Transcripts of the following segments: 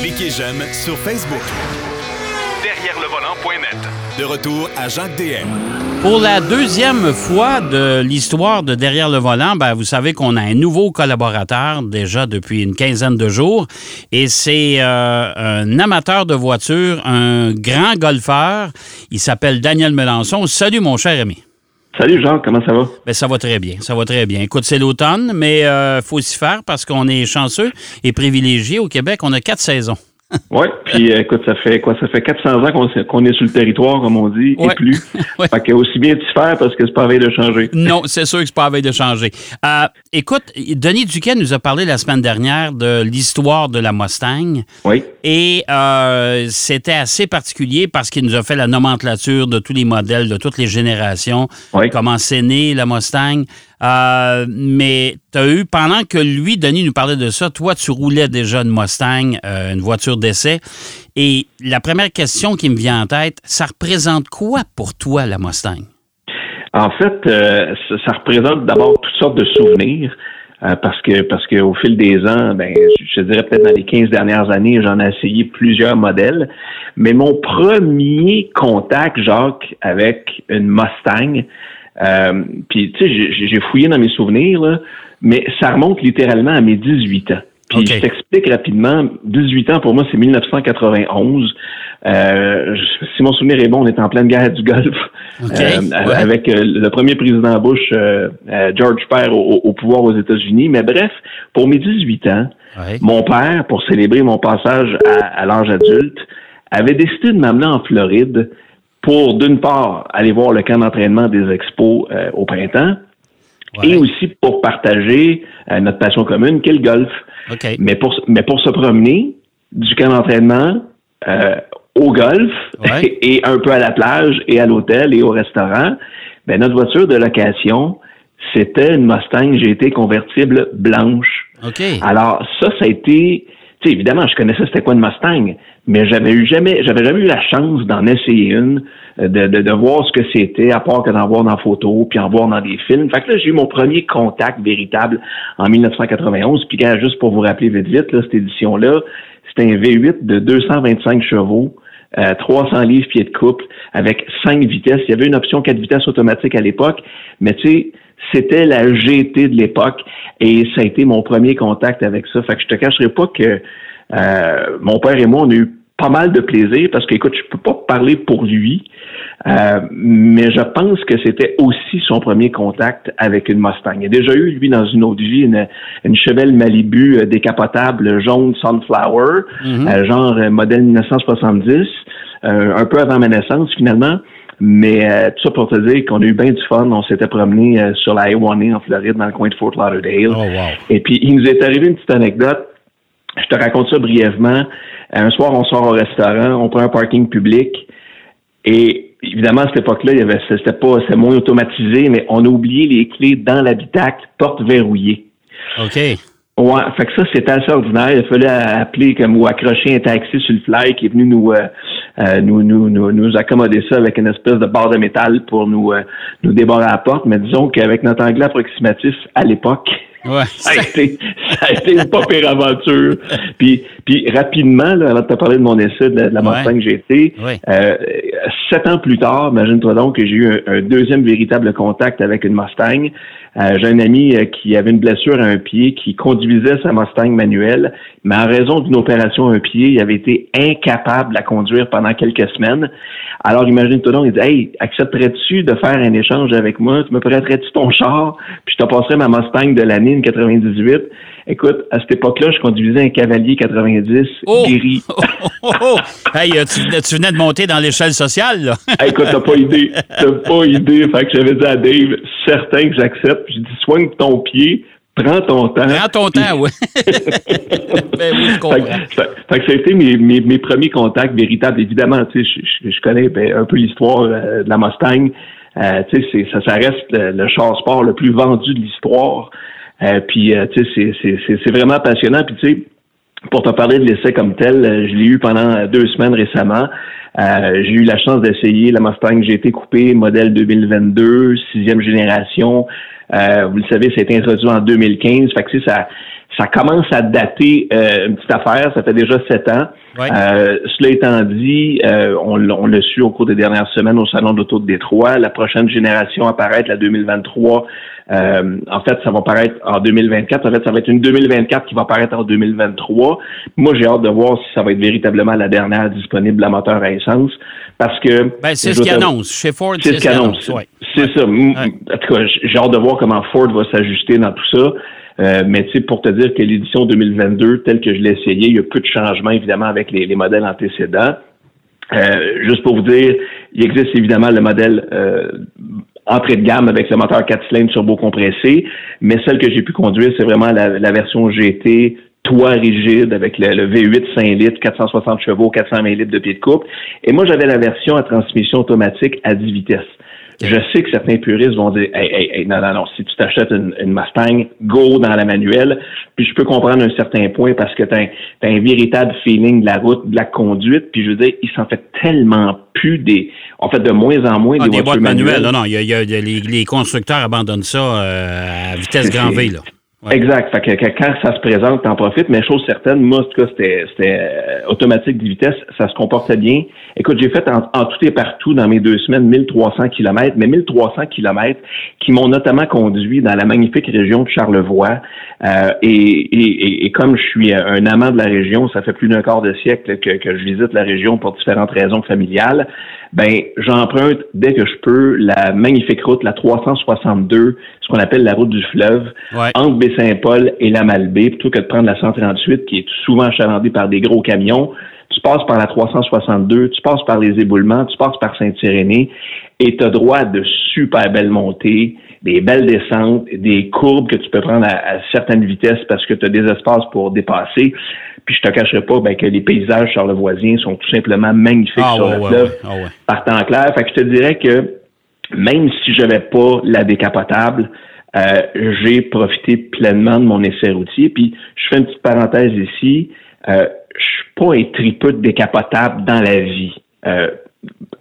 Cliquez j'aime sur Facebook. Derrière le volant.net. De retour à Jacques DM. Pour la deuxième fois de l'histoire de Derrière le volant, ben, vous savez qu'on a un nouveau collaborateur déjà depuis une quinzaine de jours. Et c'est euh, un amateur de voitures, un grand golfeur. Il s'appelle Daniel Melançon. Salut, mon cher ami. Salut Jean, comment ça va? Ben, ça va très bien, ça va très bien. Écoute, c'est l'automne, mais il euh, faut s'y faire parce qu'on est chanceux et privilégié. Au Québec, on a quatre saisons. Oui, puis euh, écoute, ça fait quoi? Ça fait 400 ans qu'on est sur le territoire, comme on dit, et plus. ouais. Fait que aussi bien t'y faire parce que c'est pas veille de changer. Non, c'est sûr que c'est pas veille de changer. Euh, écoute, Denis Duquet nous a parlé la semaine dernière de l'histoire de la Mustang. Oui. Et euh, c'était assez particulier parce qu'il nous a fait la nomenclature de tous les modèles, de toutes les générations. Oui. Comment c'est né la Mustang. Euh, mais tu as eu, pendant que lui, Denis, nous parlait de ça, toi, tu roulais déjà une Mustang, euh, une voiture d'essai. Et la première question qui me vient en tête, ça représente quoi pour toi, la Mustang? En fait, euh, ça, représente d'abord toutes sortes de souvenirs. Parce que au fil des ans, ben, je dirais peut-être dans les 15 dernières années, j'en ai essayé plusieurs modèles. Mais mon premier contact, Jacques, avec une Mustang, euh, puis, tu sais, j'ai fouillé dans mes souvenirs, là, mais ça remonte littéralement à mes 18 ans. Puis, Okay. je t'explique rapidement. 18 ans, pour moi, c'est 1991. Euh, je- si mon souvenir est bon, on est en pleine guerre du Golfe. OK, Euh, ouais. Avec euh, le premier président Bush, George Père, au, au pouvoir aux États-Unis. Mais bref, pour mes 18 ans, Ouais. mon père, pour célébrer mon passage à, à l'âge adulte, avait décidé de m'amener en Floride pour, d'une part, aller voir le camp d'entraînement des expos euh, au printemps, Ouais. et aussi pour partager euh, notre passion commune, qu'est le golf. OK. Mais pour, mais pour se promener du camp d'entraînement euh, au golf Ouais. et un peu à la plage et à l'hôtel et au restaurant, ben notre voiture de location, c'était une Mustang GT convertible blanche. OK. Alors ça, ça a été, tu sais, évidemment, je connaissais c'était quoi une Mustang, mais j'avais eu jamais, j'avais jamais eu la chance d'en essayer une, euh, de, de, de voir ce que c'était, à part que d'en voir dans photos, puis en voir dans des films. Fait que là, j'ai eu mon premier contact véritable en 1991. Puis juste pour vous rappeler vite vite, là, cette édition-là, c'était un V8 de 225 chevaux. euh, 300 livres pieds de couple avec 5 vitesses. Il y avait une option 4 vitesses automatique à l'époque, mais tu sais, c'était la GT de l'époque et ça a été mon premier contact avec ça. Fait que je te cacherai pas que euh, mon père et moi, on a eu pas mal de plaisir parce que, écoute, je peux pas parler pour lui, euh, mais je pense que c'était aussi son premier contact avec une Mustang. Il a déjà eu, lui, dans une autre vie, une, une Chevelle Malibu euh, décapotable jaune Sunflower, euh, genre modèle 1970, euh, un peu avant ma naissance, finalement. Mais euh, tout ça pour te dire qu'on a eu bien du fun. On s'était promené euh, sur la A1A en Floride, dans le coin de Fort Lauderdale. Oh, wow. Et puis, il nous est arrivé une petite anecdote. Je te raconte ça brièvement. Un soir, on sort au restaurant, on prend un parking public. Et évidemment, à cette époque-là, il y avait, c'était pas, c'est moins automatisé, mais on a oublié les clés dans l'habitacle, porte verrouillée. OK. Ouais, fait que ça, c'était assez ordinaire. Il fallait appeler comme ou accrocher un taxi sur le fly qui est venu nous, euh, euh, nous, nous, nous, nous accommoder ça avec une espèce de barre de métal pour nous, euh, nous débarrer à la porte. Mais disons qu'avec notre anglais approximatif à l'époque, Ouais. ça a été, ça a été une pas pire aventure. Puis, puis rapidement, là, avant de te parler de mon essai de la, de la Ouais. Mustang GT, Ouais. euh, sept ans plus tard, imagine-toi donc que j'ai eu un, un deuxième véritable contact avec une Mustang. Euh, j'ai un ami euh, qui avait une blessure à un pied, qui conduisait sa Mustang manuelle, mais en raison d'une opération à un pied, il avait été incapable de la conduire pendant quelques semaines. Alors imagine-toi donc, il dit Hey, accepterais-tu de faire un échange avec moi? Tu me prêterais-tu ton char? Puis je te passerais ma Mustang de l'année, une 98. Écoute, à cette époque-là, je conduisais un Cavalier 90 Oh! guéri. Oh, oh, oh. Hey, euh, tu, tu venais de monter dans l'échelle sociale, là. Hey, écoute, t'as pas idée. T'as pas idée. Fait que j'avais dit à Dave, certain que j'accepte. J'ai dit, soigne ton pied, prends ton temps. Prends ton temps, oui. ben oui, je Fait, comprends. que- fait- fait que ça a été mes, mes, mes premiers contacts véritables. Évidemment, tu sais, je, connais ben, un peu l'histoire euh, de la Mustang. Euh, tu sais, ça reste le, le char sport le plus vendu de l'histoire. Euh, puis, euh, tu sais, c'est- c'est- c'est c'est vraiment passionnant. Puis, tu sais, pour te parler de l'essai comme tel, euh, je l'ai eu pendant deux semaines récemment. Euh, j'ai eu la chance d'essayer la Mustang GT coupée modèle 2022, sixième génération. Euh, vous le savez, ça a été introduit en 2015. Fait que, tu sais, ça, ça commence à dater euh, une petite affaire. Ça fait déjà sept ans. Euh, cela étant dit, euh, on, on l'a su au cours des dernières semaines au Salon d'auto de Détroit. La prochaine génération apparaît, la 2023. Euh, en fait, ça va paraître en 2024. En fait, ça va être une 2024 qui va apparaître en 2023. Moi, j'ai hâte de voir si ça va être véritablement la dernière disponible à moteur à essence. Parce que. Ben, c'est ce qu'ils annonce. Chez Ford, c'est ce qu'ils annonce. C'est ça. En tout cas, j'ai hâte de voir comment Ford va s'ajuster dans tout ça. Euh, mais tu sais, pour te dire que l'édition 2022, telle que je l'ai essayé, il y a peu de changements évidemment avec les, modèles antécédents. Euh, juste pour vous dire, il existe évidemment le modèle euh, entrée de gamme avec le moteur 4 cylindres turbo compressé, mais celle que j'ai pu conduire, c'est vraiment la, version GT toit rigide avec le, le, V8 5 litres, 460 chevaux, 420 litres de pied de coupe. Et moi, j'avais la version à transmission automatique à 10 vitesses. Je sais que certains puristes vont dire hey, hey, hey, non, non, non, si tu t'achètes une, Mustang, go dans la manuelle. Puis je peux comprendre un certain point parce que tu as, un véritable feeling de la route, de la conduite. Puis je veux dire, il s'en fait tellement plus des. En fait, de moins en moins ah, des, voitures manuelles. Non, non, il y a, les, constructeurs abandonnent ça euh, à vitesse grand V. Là. Exact. Fait que, quand ça se présente, t'en profites. Mais chose certaine, moi, en tout cas, c'était, euh, automatique de vitesse. Ça se comportait bien. Écoute, j'ai fait en, tout et partout dans mes deux semaines 1300 kilomètres, mais 1300 kilomètres qui m'ont notamment conduit dans la magnifique région de Charlevoix. Euh, et, et, comme je suis un amant de la région, ça fait plus d'un quart de siècle que, que je visite la région pour différentes raisons familiales ben j'emprunte dès que je peux la magnifique route, la 362, ce qu'on appelle la route du fleuve, entre Baie-Saint-Paul et la Malbaie, plutôt que de prendre la 138 qui est souvent achalandée par des gros camions. Tu passes par la 362, tu passes par les éboulements, tu passes par Saint-Irénée et tu as droit de super belles montées, des belles descentes, des courbes que tu peux prendre à, à certaines vitesses parce que tu as des espaces pour dépasser. Puis je te cacherai pas ben, que les paysages charlevoisiens sont tout simplement magnifiques ah sur le fleuve ah par temps clair. Fait que je te dirais que même si je n'avais pas la décapotable, euh, j'ai profité pleinement de mon essai routier. Puis je fais une petite parenthèse ici. Euh, je suis pas un tripeux de décapotable dans la vie. Euh,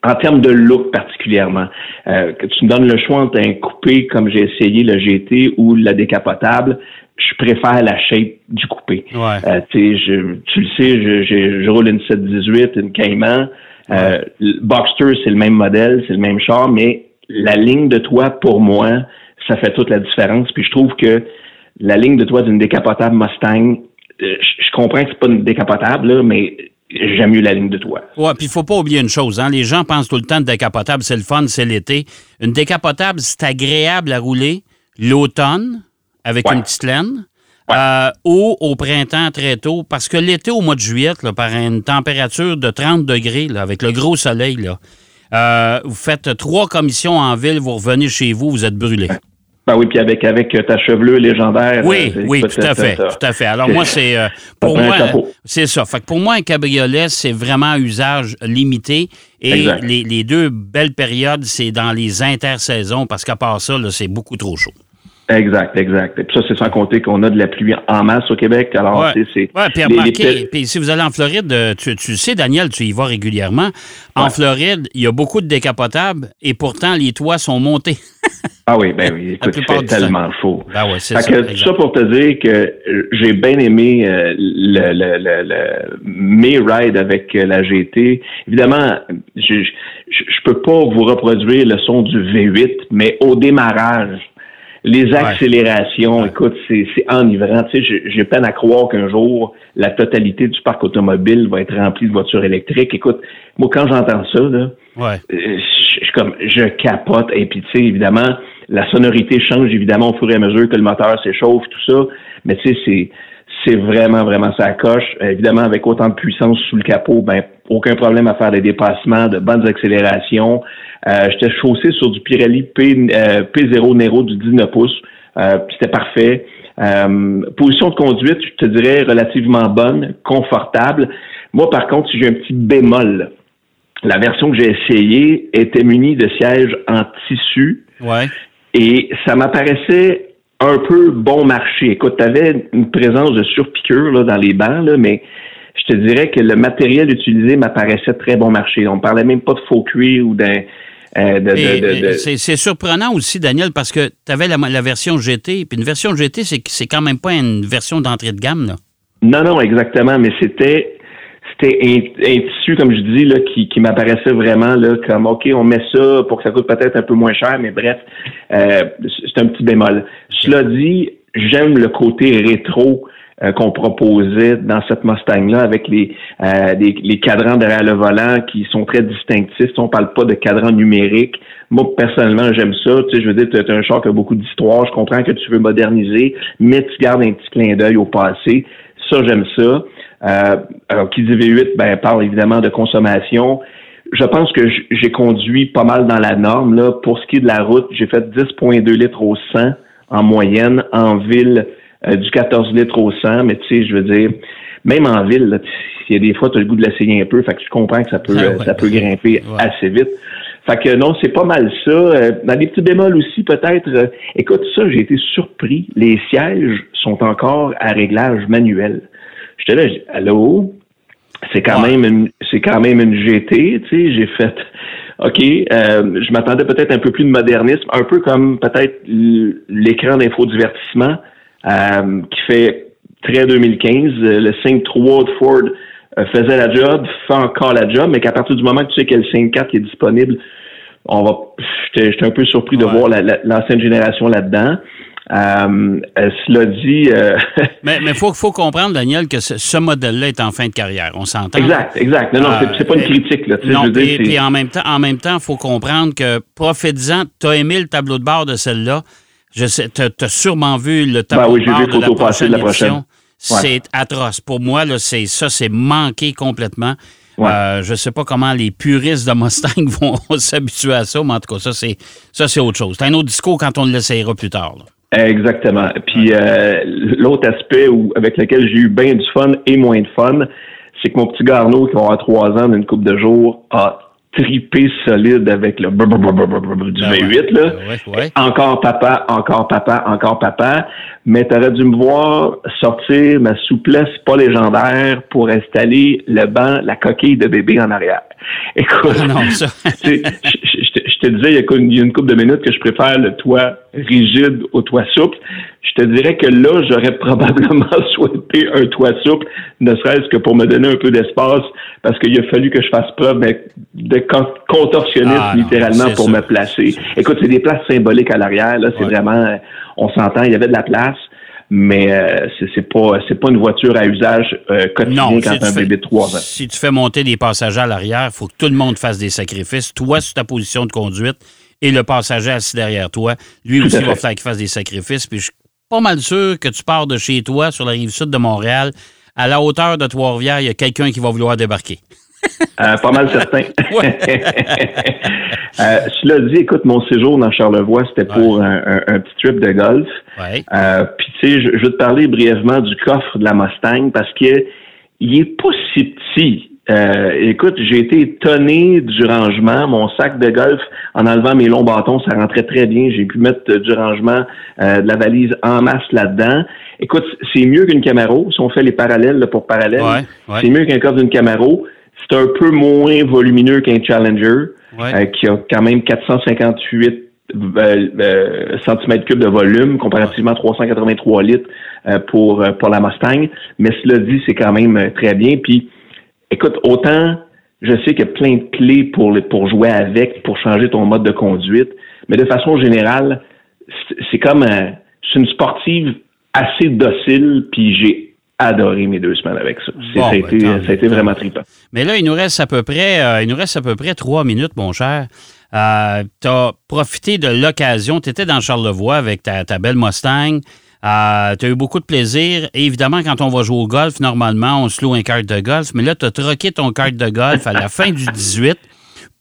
en termes de look particulièrement, euh, que tu me donnes le choix entre un coupé comme j'ai essayé le GT ou la décapotable, je préfère la shape du coupé. Euh, je, tu le sais, je, je, roule une 718, une Cayman. Euh, Boxster, c'est le même modèle, c'est le même char, mais la ligne de toit, pour moi, ça fait toute la différence. Puis je trouve que la ligne de toit d'une décapotable Mustang, euh, je, comprends que c'est pas une décapotable, mais j'aime mieux la ligne de toit. Ouais, puis il faut pas oublier une chose, hein? Les gens pensent tout le temps de décapotable, c'est le fun, c'est l'été. Une décapotable, c'est agréable à rouler l'automne, avec une petite laine. Euh, ou au printemps très tôt, parce que l'été, au mois de juillet, par une température de 30 degrés, avec le gros soleil, là, euh, vous faites trois commissions en ville, vous revenez chez vous, vous êtes brûlé. Ben oui, puis avec, avec ta chevelure légendaire. Oui, euh, oui, tout à fait, tout à fait. Alors moi, c'est pour moi, c'est ça. Fait que pour moi, un cabriolet, c'est vraiment usage limité. Et les, les, deux belles périodes, c'est dans les intersaisons, parce qu'à part ça, c'est beaucoup trop chaud. Exact, exact. Et puis ça, c'est sans compter qu'on a de la pluie en masse au Québec. Alors, c'est. Oui, puis remarquez, puis si vous allez en Floride, euh, tu, tu sais, Daniel, tu y vas régulièrement. En Floride, il y a beaucoup de décapotables et pourtant, les toits sont montés. ah oui, ben oui, écoute, c'est tellement faux. Ben ouais, c'est ça. Que, ça pour te dire que j'ai bien aimé euh, le, le, le, mes rides avec euh, la GT. Évidemment, je, je, je peux pas vous reproduire le son du V8, mais au démarrage, les accélérations, écoute, c'est enivrant. Tu sais, j'ai peine à croire qu'un jour, la totalité du parc automobile va être remplie de voitures électriques. Écoute, moi, quand j'entends ça, là, euh, je, comme, je capote. Et puis, tu sais, évidemment, la sonorité change, évidemment, au fur et à mesure que le moteur s'échauffe, tout ça. Mais tu sais, c'est c'est vraiment, vraiment ça coche. Évidemment, avec autant de puissance sous le capot, ben, aucun problème à faire des dépassements, de bonnes accélérations. Euh, J'étais chaussé sur du Pirelli P, euh, P0 Nero du 19 pouces. Euh, C'était parfait. Euh, position de conduite, je te dirais relativement bonne, confortable. Moi, par contre, si j'ai un petit bémol, la version que j'ai essayée était munie de sièges en tissu. Ouais. Et ça m'apparaissait un peu bon marché. Écoute, tu avais une présence de surpiqûre là, dans les bancs, là, mais je te dirais que le matériel utilisé m'apparaissait très bon marché. On parlait même pas de faux cuir ou d'un Euh, c'est surprenant aussi, Daniel, parce que tu avais la, version GT, puis une version GT, c'est quand même pas une version d'entrée de gamme, là. Non, non, exactement, mais c'était un, tissu, comme je dis, là, qui, qui m'apparaissait vraiment là, comme OK, on met ça pour que ça coûte peut-être un peu moins cher, mais bref, euh, c'est un petit bémol. Cela dit, j'aime le côté rétro euh, qu'on proposait dans cette Mustang-là avec les, euh, les, cadrans derrière le volant qui sont très distinctifs. On parle pas de cadran numérique. Moi, personnellement, j'aime ça. Tu sais, je veux dire, tu as un char qui a beaucoup d'histoire. Je comprends que tu veux moderniser, mais tu gardes un petit clin d'œil au passé. Ça, j'aime ça. Euh, alors, qui dit V8, ben, parle évidemment de consommation. Je pense que j'ai conduit pas mal dans la norme. Là. Pour ce qui est de la route, j'ai fait 10,2 litres au 100 en moyenne. En ville, euh, du 14 litres au 100, mais tu sais, je veux dire, même en ville, il y a des fois, tu as le goût de l'essayer un peu, fait que je comprends que ça peut, ah ça peut grimper assez vite. Fait que non, c'est pas mal ça. Euh, dans les petits bémols aussi, peut-être. Euh, écoute, ça, j'ai été surpris. Les sièges sont encore à réglage manuel. J'étais là, allô? C'est quand même une, c'est quand même une GT, tu sais, j'ai fait OK, je m'attendais peut-être un peu plus de modernisme, un peu comme peut-être l'écran d'infodivertissement. Euh, qui fait très 2015. Le 5.3 de Ford euh, faisait la job, fait encore la job, mais qu'à partir du moment que tu sais que le 5.4 est disponible, on va. J'étais un peu surpris de voir l'ancienne génération là-dedans. Euh, cela dit. Euh, mais il faut, faut comprendre, Daniel, que ce, modèle-là est en fin de carrière. On s'entend. Exact, exact. Non, non, c'est pas une critique. Là, non, et puis en même temps, en même temps, il faut comprendre que profites-en, tu as aimé le tableau de bord de celle-là. Je sais, tu as, sûrement vu le tableau ben oui, j'ai vu la prochaine, de la prochaine. C'est atroce. Pour moi, là, c'est ça, c'est manqué complètement. Euh, je ne sais pas comment les puristes de Mustang vont s'habituer à ça, mais en tout cas, ça, c'est ça, c'est autre chose. C'est un autre discours quand on l'essayera plus tard. Exactement. Puis euh, l'autre aspect où, avec lequel j'ai eu bien du fun et moins de fun, c'est que mon petit Garneau, qui va avoir trois ans d'une coupe de jours, a tripé solide avec le du V8 là. Encore papa, encore papa, encore papa. Mais t'aurais dû me voir sortir ma souplesse pas légendaire pour installer le banc, la coquille de bébé en arrière. Écoute, ah non, ça. Je, te disais il y a une couple de minutes que je préfère le toit rigide au toit souple. Je te dirais que là, j'aurais probablement souhaité un toit souple, ne serait-ce que pour me donner un peu d'espace, parce qu'il a fallu que je fasse preuve de contorsionnisme ah, littéralement pour me placer. Écoute, c'est des places symboliques à l'arrière. Là, c'est vraiment, on s'entend, il y avait de la place mais euh, c'est pas c'est pas une voiture à usage euh, quotidien quand un bébé de 3 ans. Si tu fais monter des passagers à l'arrière, il faut que tout le monde fasse des sacrifices. Toi, sur ta position de conduite, et le passager assis derrière toi, lui aussi va falloir qu'il fasse des sacrifices. Puis je suis pas mal sûr que tu pars de chez toi, sur la rive sud de Montréal, à la hauteur de Trois-Rivières, il y a quelqu'un qui va vouloir débarquer. Euh, pas mal certain. euh, cela dit, écoute, mon séjour dans Charlevoix, c'était pour un, petit trip de golf. Euh, puis tu sais, je, je, vais te parler brièvement du coffre de la Mustang parce que il est pas si petit. Écoute, j'ai été étonné du rangement. Mon sac de golf, en enlevant mes longs bâtons, ça rentrait très bien. J'ai pu mettre du rangement, de la valise en masse là-dedans. Écoute, c'est mieux qu'une Camaro. Si on fait les parallèles pour parallèle, c'est mieux qu'un coffre d'une Camaro. C'est un peu moins volumineux qu'un Challenger, euh, qui a quand même 458 euh, euh, centimètres cubes de volume, comparativement à 383 litres pour, pour la Mustang. Mais cela dit, c'est quand même très bien. Puis, écoute, autant je sais qu'il y a plein de clés pour, pour jouer avec, pour changer ton mode de conduite, mais de façon générale, c'est comme c'est une sportive assez docile, puis j'ai adoré mes deux semaines avec ça. ça, a été, ben, ça, a été, vraiment trippant. Mais là, il nous reste à peu près, euh, il nous reste à peu près trois minutes, mon cher. Euh, tu as profité de l'occasion. Tu étais dans Charlevoix avec ta, belle Mustang. Euh, tu as eu beaucoup de plaisir. Et évidemment, quand on va jouer au golf, normalement, on se loue un carte de golf. Mais là, tu as troqué ton carte de golf à la fin du 18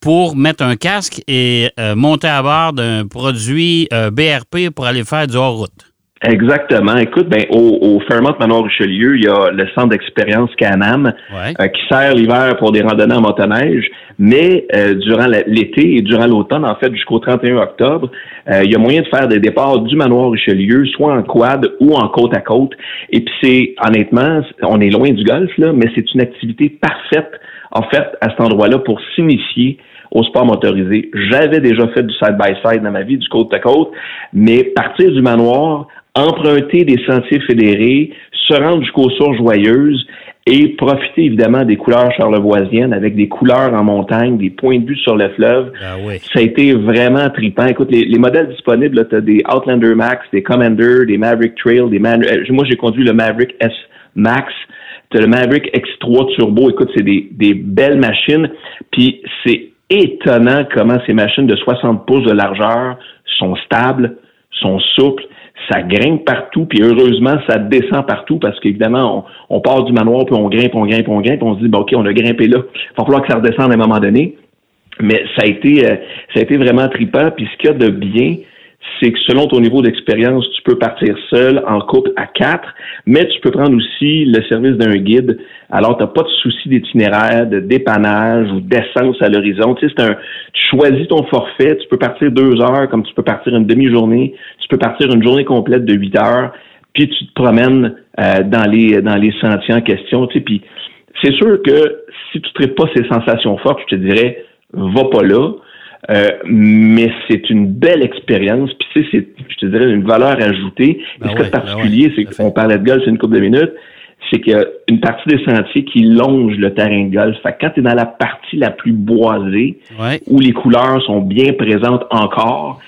pour mettre un casque et monter à bord d'un produit BRP pour aller faire du hors-route. Exactement. Écoute, ben au, au Fairmont Manoir Richelieu, il y a le centre d'expérience Canam euh, qui sert l'hiver pour des randonnées en motoneige, mais euh, durant l'été et durant l'automne, en fait, jusqu'au 31 octobre, euh, il y a moyen de faire des départs du Manoir Richelieu, soit en quad ou en côte à côte. Et puis c'est honnêtement, on est loin du golf là, mais c'est une activité parfaite en fait à cet endroit-là pour s'initier au sport motorisé. J'avais déjà fait du side-by-side dans ma vie, du côte à côte, mais partir du manoir, emprunter des sentiers fédérés, se rendre jusqu'aux sources joyeuses et profiter évidemment des couleurs charlevoisiennes avec des couleurs en montagne, des points de vue sur le fleuve. Ah Ça a été vraiment trippant. Écoute, les, modèles disponibles, tu as des Outlander Max, des Commander, des Maverick Trail, des euh, moi j'ai conduit le Maverick S Max. Tu as le Maverick X3 Turbo. Écoute, c'est des, des belles machines. Puis c'est étonnant comment ces machines de 60 pouces de largeur sont stables, sont souples ça grimpe partout, puis heureusement, ça descend partout parce qu'évidemment, on, on, part du manoir, puis on grimpe, on grimpe, on grimpe, on se dit, bon, OK, on a grimpé là, il va falloir que ça redescende à un moment donné. Mais ça a été, euh, ça a été vraiment trippant. Puis ce qu'il y a de bien, c'est que selon ton niveau d'expérience, tu peux partir seul, en couple, à quatre, mais tu peux prendre aussi le service d'un guide. Alors, tu n'as pas de souci d'itinéraire, de dépannage ou d'essence à l'horizon. Tu sais, tu choisis ton forfait, tu peux partir deux heures comme tu peux partir une demi-journée, tu peux partir une journée complète de huit heures, puis tu te promènes euh, dans les dans les sentiers en question. Tu sais, puis c'est sûr que si tu ne traites pas ces sensations fortes, je te dirais, va pas là. Euh, mais c'est une belle expérience. Puis tu sais, c'est, je te dirais, une valeur ajoutée. Ben ce qui est ben particulier, c'est qu'on parlait de golf, c'est une couple de minutes, c'est qu'il y a une partie des sentiers qui longe le terrain de golf. Fait que quand tu es dans la partie la plus boisée, où les couleurs sont bien présentes encore,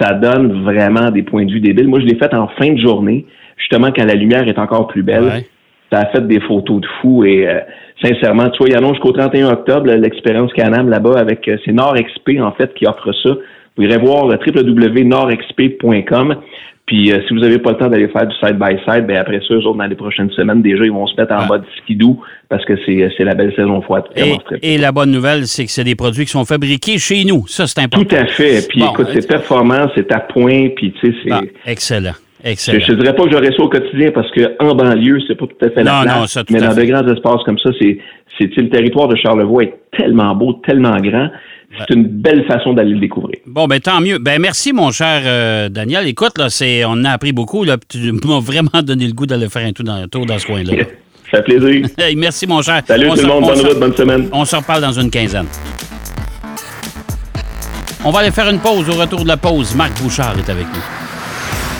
ça donne vraiment des points de vue débiles. Moi, je l'ai fait en fin de journée, justement quand la lumière est encore plus belle. Ça a fait des photos de fou et euh, sincèrement, tu vois, il annonce jusqu'au 31 octobre l'expérience Canam là-bas avec euh, c'est NordXP en fait qui offre ça. Vous irez voir euh, www.nordxp.com. Puis euh, si vous n'avez pas le temps d'aller faire du side-by-side, ben après ça, eux autres, dans les prochaines semaines, déjà, ils vont se mettre en mode skidoo parce que c'est la belle saison froide. Et, et, la bonne nouvelle, c'est que c'est des produits qui sont fabriqués chez nous. Ça, c'est important. Tout à fait. Puis écoute, c'est performant, c'est à point, puis tu sais, c'est... Ah, excellent. Excellent. Je ne dirais pas que j'aurais ça au quotidien parce qu'en banlieue, c'est pas tout à fait la place. mais dans de grands espaces comme ça, c'est, c'est le territoire de Charlevoix est tellement beau, tellement grand. C'est une belle façon d'aller le découvrir. Bon, ben tant mieux. Ben merci, mon cher euh, Daniel. Écoute, là, c'est, on a appris beaucoup. Là, tu m'as vraiment donné le goût d'aller faire un tour dans, tour dans ce coin-là. Ça fait plaisir. merci, mon cher. Salut tout le monde. Bonne route, bonne semaine. On se reparle dans une quinzaine. On va aller faire une pause. Au retour de la pause, Marc Bouchard est avec nous